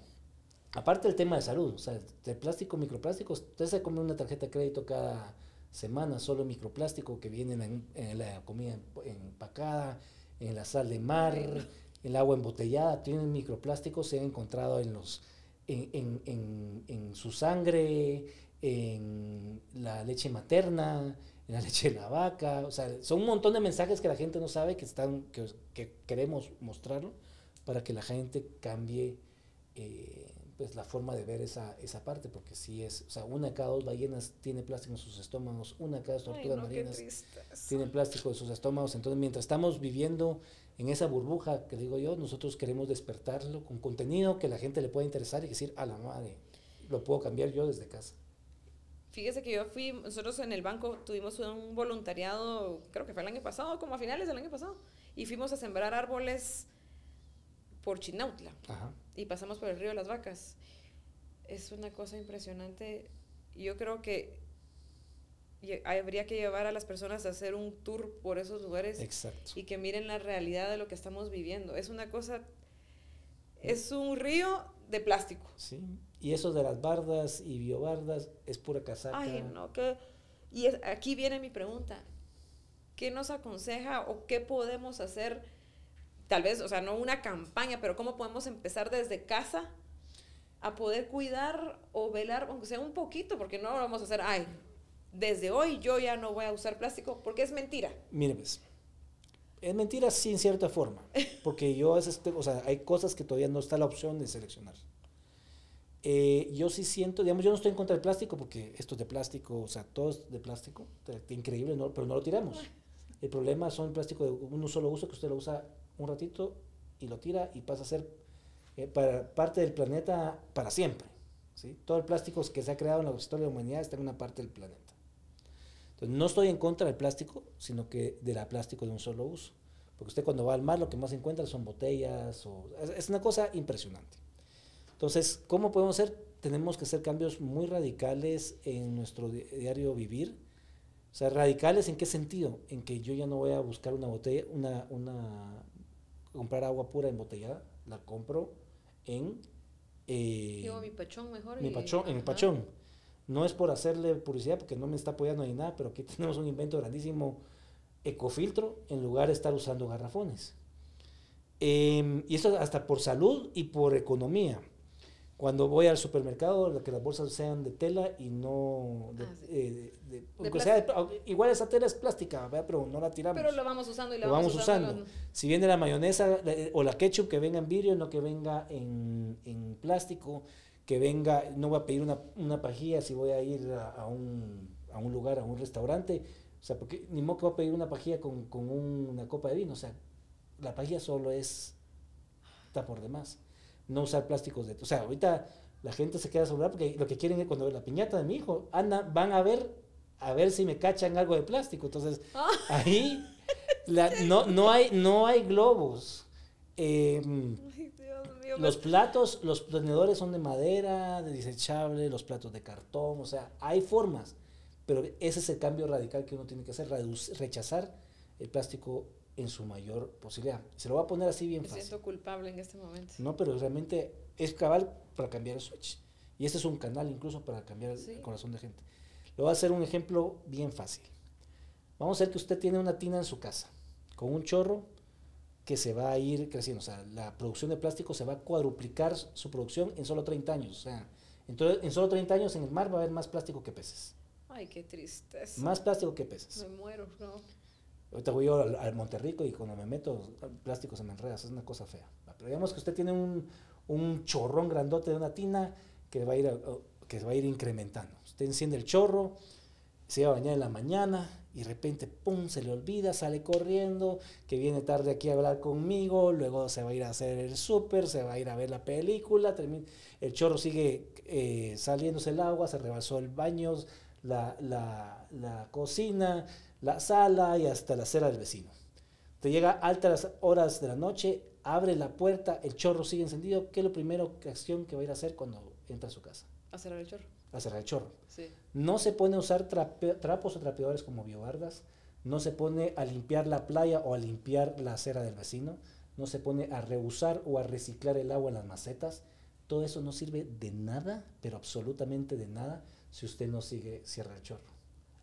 Aparte del tema de salud, o sea, de plástico, microplásticos, usted se come una tarjeta de crédito cada semana, solo microplástico que vienen en, la comida empacada, en la sal de mar, en el agua embotellada, tienen microplásticos, se han encontrado en los en, en, en, su sangre, en la leche materna, en la [LAUGHS] leche de la vaca, o sea, son un montón de mensajes que la gente no sabe que están, que, que queremos mostrarlo para que la gente cambie eh, pues la forma de ver esa, esa parte, porque si es, o sea, una de cada dos ballenas tiene plástico en sus estómagos, una de cada dos tortugas marinas tiene plástico en sus estómagos, entonces mientras estamos viviendo en esa burbuja que digo yo, nosotros queremos despertarlo con contenido que la gente le pueda interesar y decir, a la madre, lo puedo cambiar yo desde casa. Fíjese que yo fui, nosotros en el banco tuvimos un voluntariado, creo que fue el año pasado, como a finales del año pasado, y fuimos a sembrar árboles por Chinautla y pasamos por el río de las vacas. Es una cosa impresionante. Yo creo que habría que llevar a las personas a hacer un tour por esos lugares y que miren la realidad de lo que estamos viviendo. Es una cosa es un río de plástico. Sí. Y eso de las bardas y biobardas es pura casaca. Ay, no, que... Y aquí viene mi pregunta. ¿Qué nos aconseja o qué podemos hacer? Tal vez, o sea, no una campaña, pero ¿cómo podemos empezar desde casa a poder cuidar o velar, aunque sea un poquito, porque no vamos a hacer, ay, desde hoy yo ya no voy a usar plástico, porque es mentira. Mire, pues, es mentira sí en cierta forma, [LAUGHS] porque yo, o sea, hay cosas que todavía no está la opción de seleccionar. Eh, yo sí siento, digamos, yo no estoy en contra del plástico, porque esto es de plástico, o sea, todo es de plástico, increíble, ¿no? pero no lo tiramos. [LAUGHS] El problema son el plástico de un solo uso, que usted lo usa un ratito y lo tira y pasa a ser eh, para parte del planeta para siempre. ¿sí? Todo el plástico que se ha creado en la historia de la humanidad está en una parte del planeta. Entonces, no estoy en contra del plástico, sino que de la plástico de un solo uso. Porque usted cuando va al mar lo que más encuentra son botellas, o, es una cosa impresionante. Entonces, ¿cómo podemos hacer? Tenemos que hacer cambios muy radicales en nuestro diario vivir. O sea, radicales en qué sentido? En que yo ya no voy a buscar una botella, una, una comprar agua pura embotellada, la compro en... Eh, mi pachón mejor. Mi pachón, en el pachón. No es por hacerle publicidad porque no me está apoyando ni nada, pero aquí tenemos un invento grandísimo, ecofiltro, en lugar de estar usando garrafones. Em, y eso hasta por salud y por economía. Cuando voy al supermercado, que las bolsas sean de tela y no de, ah, eh, igual esa tela es plástica, pero no la tiramos. Pero lo vamos usando y lo, vamos, usando. Si viene la mayonesa o la ketchup que venga en vidrio, no que venga en, en plástico, que venga, no voy a pedir una, una pajilla si voy a ir a, un, a, un, lugar, a un restaurante, o sea, porque ni modo que voy a pedir una pajilla con, con una copa de vino, o sea, la pajilla solo es, está por demás no usar plásticos de... O sea, ahorita la gente se queda sobre porque lo que quieren es cuando la piñata de mi hijo, anda, van a ver, a ver si me cachan algo de plástico. Entonces, ah. ahí [LAUGHS] no, no, hay, no hay globos. Em, los platos, los tenedores son de madera, de desechable, los platos de cartón, o sea, hay formas, pero ese es el cambio radical que uno tiene que hacer, rechazar el plástico en su mayor posibilidad. Se lo va a poner así bien Me fácil. Me siento culpable en este momento. No, pero realmente es cabal para cambiar el switch. Y este es un canal incluso para cambiar el corazón de gente. Le voy a hacer un ejemplo bien fácil. Vamos a ver que usted tiene una tina en su casa con un chorro que se va a ir creciendo. O sea, la producción de plástico se va a cuadruplicar su producción en solo 30 años. O sea, entonces, en solo 30 años en el mar va a haber más plástico que peces. Ay, qué tristeza. Más plástico que peces. Me muero, no. Ahorita voy yo al, Monterrico y cuando me meto, plástico se me enreda, es una cosa fea. Pero digamos que usted tiene un, un chorrón grandote de una tina que va a ir, que va a ir incrementando. Usted enciende el chorro, se va a bañar en la mañana y de repente, pum, se le olvida, sale corriendo, que viene tarde aquí a hablar conmigo, luego se va a ir a hacer el súper, se va a ir a ver la película, termina, el chorro sigue eh, saliéndose el agua, se rebasó el baño, la, la, la cocina, la sala y hasta la acera del vecino. Te llega altas horas de la noche, abre la puerta, el chorro sigue encendido. ¿Qué es lo primero que acción que va a ir a hacer cuando entra a su casa? A cerrar el chorro. A cerrar el chorro. No se pone a usar trapos o trapeadores como biobardas. No se pone a limpiar la playa o a limpiar la acera del vecino. No se pone a reusar o a reciclar el agua en las macetas. Todo eso no sirve de nada, pero absolutamente de nada, si usted no sigue cierra el chorro.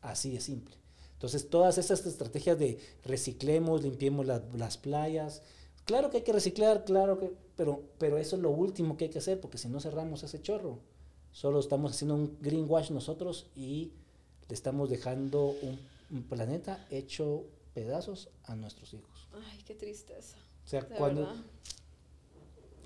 Así de simple. Entonces, todas esas estrategias de reciclemos, limpiemos las playas, claro que hay que reciclar, claro que, pero, pero eso es lo último que hay que hacer, porque si no cerramos ese chorro, solo estamos haciendo un greenwash nosotros y le estamos dejando un, planeta hecho pedazos a nuestros hijos. Ay, qué tristeza. O sea, cuando,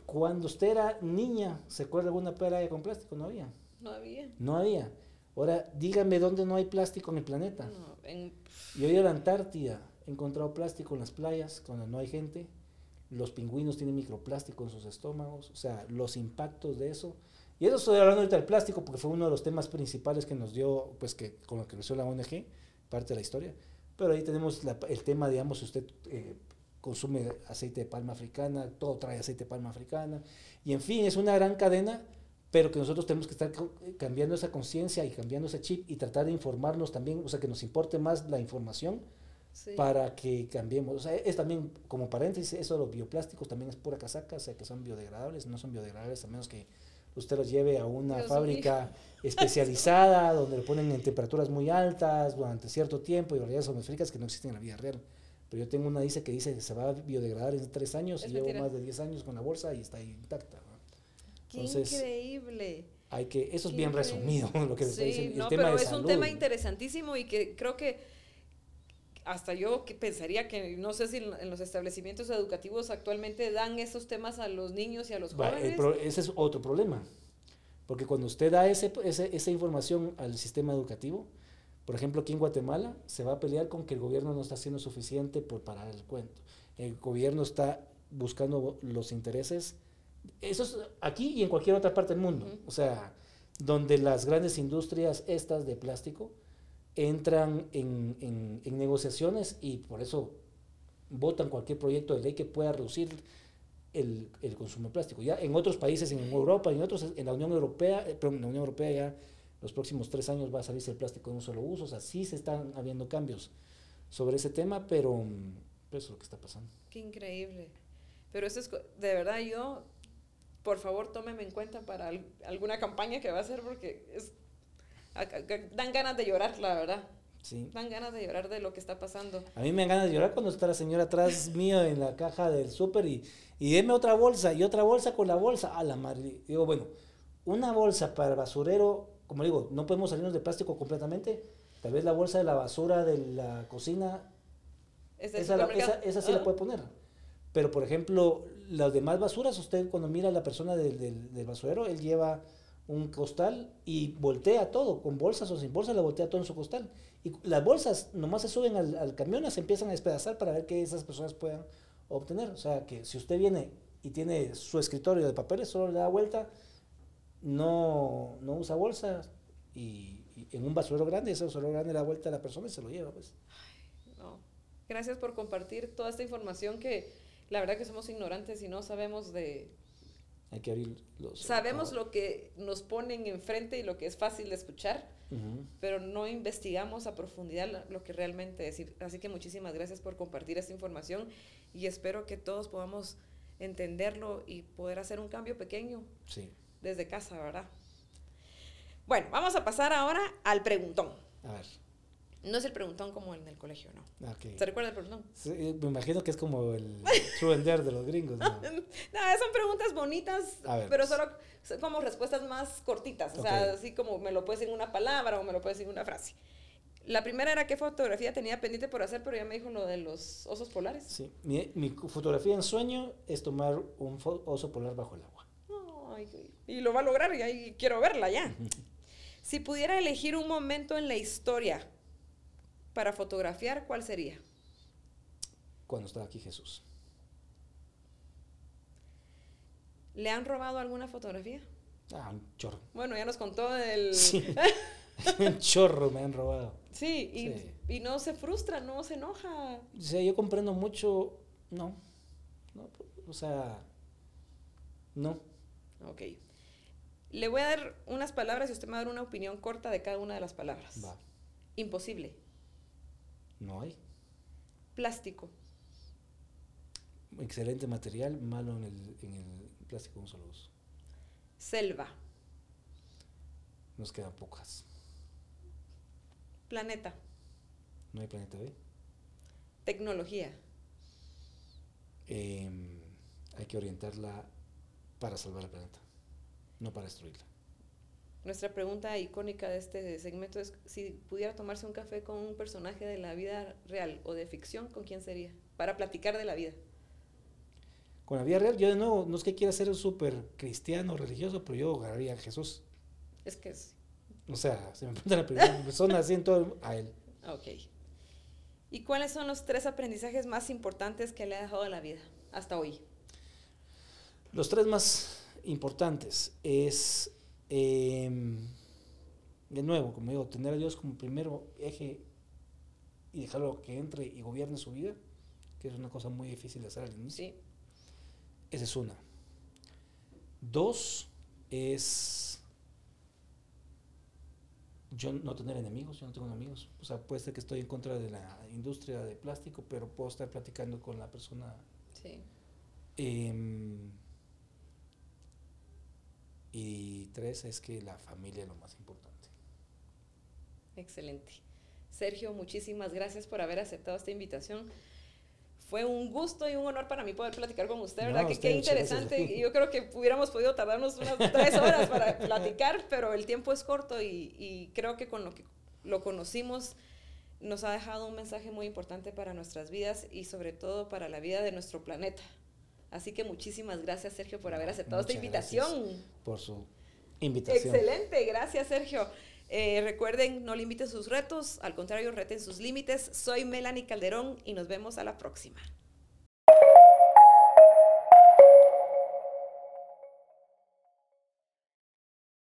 cuando usted era niña, ¿se acuerda alguna playa con plástico? No había. No había. No había. Ahora, dígame dónde no hay plástico en el planeta. No, en... Yo he ido a la Antártida, he encontrado plástico en las playas cuando no hay gente. Los pingüinos tienen microplástico en sus estómagos, o sea, los impactos de eso. Y eso estoy hablando ahorita del plástico porque fue uno de los temas principales que nos dio, pues que con lo que creció la ONG, parte de la historia. Pero ahí tenemos el tema, digamos, si usted eh, consume aceite de palma africana, todo trae aceite de palma africana. Y en fin, es una gran cadena pero que nosotros tenemos que estar cambiando esa conciencia y cambiando ese chip y tratar de informarnos también, o sea, que nos importe más la información Sí. para que cambiemos. O sea, es también, como paréntesis, eso de los bioplásticos también es pura casaca, o sea, que son biodegradables, no son biodegradables a menos que usted los lleve a una fábrica [LAUGHS] especializada donde lo ponen en temperaturas muy altas durante cierto tiempo y variedades atmosféricas que no existen en la vida real. Pero yo tengo una dice que dice que se va a biodegradar en tres años Es y llevo más de 10 años con la bolsa y está intacta. ¿no? Qué Entonces, increíble. Hay que, eso es bien increíble. resumido [LAUGHS] lo que está Sí. El no, tema pero de es un salud. tema interesantísimo y que creo que hasta yo que pensaría que no sé si en los establecimientos educativos actualmente dan esos temas a los niños y a los jóvenes. pro- ese es otro problema. Porque cuando usted da ese, ese- esa información al sistema educativo, por ejemplo, aquí en Guatemala, se va a pelear con que el gobierno no está haciendo suficiente por parar el cuento. El gobierno está buscando los intereses. Eso es aquí y en cualquier otra parte del mundo. O sea, donde las grandes industrias estas de plástico entran en, en- en negociaciones y por eso votan cualquier proyecto de ley que pueda reducir el, el consumo de plástico. Ya en otros países, en Europa y en otros, en la Unión Europea, eh, perdón, en la Unión Europea ya los próximos tres años va a salirse el plástico de un solo uso. O sea, sí se están habiendo cambios sobre ese tema, pero mm, eso es lo que está pasando. Qué increíble. Pero eso es, de verdad, yo, por favor, tómeme en cuenta para al- alguna campaña que va a hacer porque es, dan ganas de llorar, la verdad. Sí. Dan ganas de llorar de lo que está pasando. A mí me dan ganas de llorar cuando está la señora atrás [LAUGHS] mío en la caja del súper y, y deme otra bolsa y otra bolsa con la bolsa. A la madre. Digo, bueno, una bolsa para el basurero, como digo, no podemos salirnos de plástico completamente. Tal vez la bolsa de la basura de la cocina Es esa, la- esa, esa sí Ah, la puede poner. Pero, por ejemplo, las demás basuras, usted cuando mira a la persona del, del, del basurero, él lleva un costal y voltea todo, con bolsas o sin bolsas, la voltea todo en su costal. Y las bolsas nomás se suben al, al camión se empiezan a despedazar para ver que esas personas puedan obtener. O sea, que si usted viene y tiene su escritorio de papeles, solo le da vuelta, no, no usa bolsas y, en un basurero grande, ese basurero grande da vuelta a la persona y se lo lleva. Pues. No. Gracias por compartir toda esta información que la verdad que somos ignorantes y no sabemos de... Hay que abrir los... Sabemos lo que nos ponen enfrente y lo que es fácil de escuchar, pero no investigamos a profundidad lo que realmente decir. Así que muchísimas gracias por compartir esta información y espero que todos podamos entenderlo y poder hacer un cambio pequeño Sí. desde casa, ¿verdad? Bueno, vamos a pasar ahora al preguntón. A ver. No es el preguntón como el del colegio, ¿no? ok. ¿Se recuerda el preguntón? Sí, me imagino que es como el true and dare de los gringos. ¿no? [LAUGHS] No, son preguntas bonitas, pero solo como respuestas más cortitas. O sea, Ok. así como me lo puedes decir en una palabra o me lo puedes decir en una frase. La primera era qué fotografía tenía pendiente por hacer, pero ya me dijo lo de los osos polares. Sí. Mi, mi fotografía en sueño es tomar un oso polar bajo el agua. Ay, y lo va a lograr y ahí quiero verla ya. Si pudiera elegir un momento en la historia para fotografiar, ¿cuál sería? Cuando estaba aquí Jesús. ¿Le han robado alguna fotografía? Ah, un chorro. Bueno, ya nos contó del... [LAUGHS] Sí. [LAUGHS] un chorro me han robado. Sí, y, Sí. y no se frustra, no se enoja. O sea, yo comprendo mucho. No. no o sea. No. Ok. Le voy a dar unas palabras y usted me va a dar una opinión corta de cada una de las palabras. Va. Imposible. No hay. Plástico. Excelente material, malo en el, en el plástico de un solo uso. Selva. Nos quedan pocas. Planeta. No hay planeta B. Tecnología. Em, hay que orientarla para salvar el planeta, no para destruirla. Nuestra pregunta icónica de este segmento es si pudiera tomarse un café con un personaje de la vida real o de ficción, ¿con quién sería? Para platicar de la vida. Con la vida real, yo de nuevo, no es que quiera ser un súper cristiano religioso, pero yo agarraría a Jesús. Es que es... O sea, se me pregunta la primera persona así en todo, a él. Ok. ¿Y cuáles son los tres aprendizajes más importantes que le ha dejado la vida hasta hoy? Los tres más importantes es, em, de nuevo, como digo, tener a Dios como primero eje y dejarlo que entre y gobierne su vida, que es una cosa muy difícil de hacer al inicio. Sí. Esa es una. Dos es yo no tener enemigos, yo no tengo enemigos. O sea, puede ser que estoy en contra de la industria de plástico, pero puedo estar platicando con la persona. Sí. Em, y tres es que la familia es lo más importante. Excelente. Sergio, muchísimas gracias por haber aceptado esta invitación. Fue un gusto y un honor para mí poder platicar con usted, ¿verdad? No, que usted, qué interesante. Yo creo que hubiéramos podido tardarnos unas tres horas para [LAUGHS] platicar, pero el tiempo es corto y, y creo que con lo que lo conocimos nos ha dejado un mensaje muy importante para nuestras vidas y sobre todo para la vida de nuestro planeta. Así que muchísimas gracias, Sergio, por haber aceptado esta invitación. Por su invitación. Excelente, gracias Sergio. Eh, recuerden, no limiten sus retos, al contrario, reten sus límites. Soy Melanie Calderón y nos vemos a la próxima.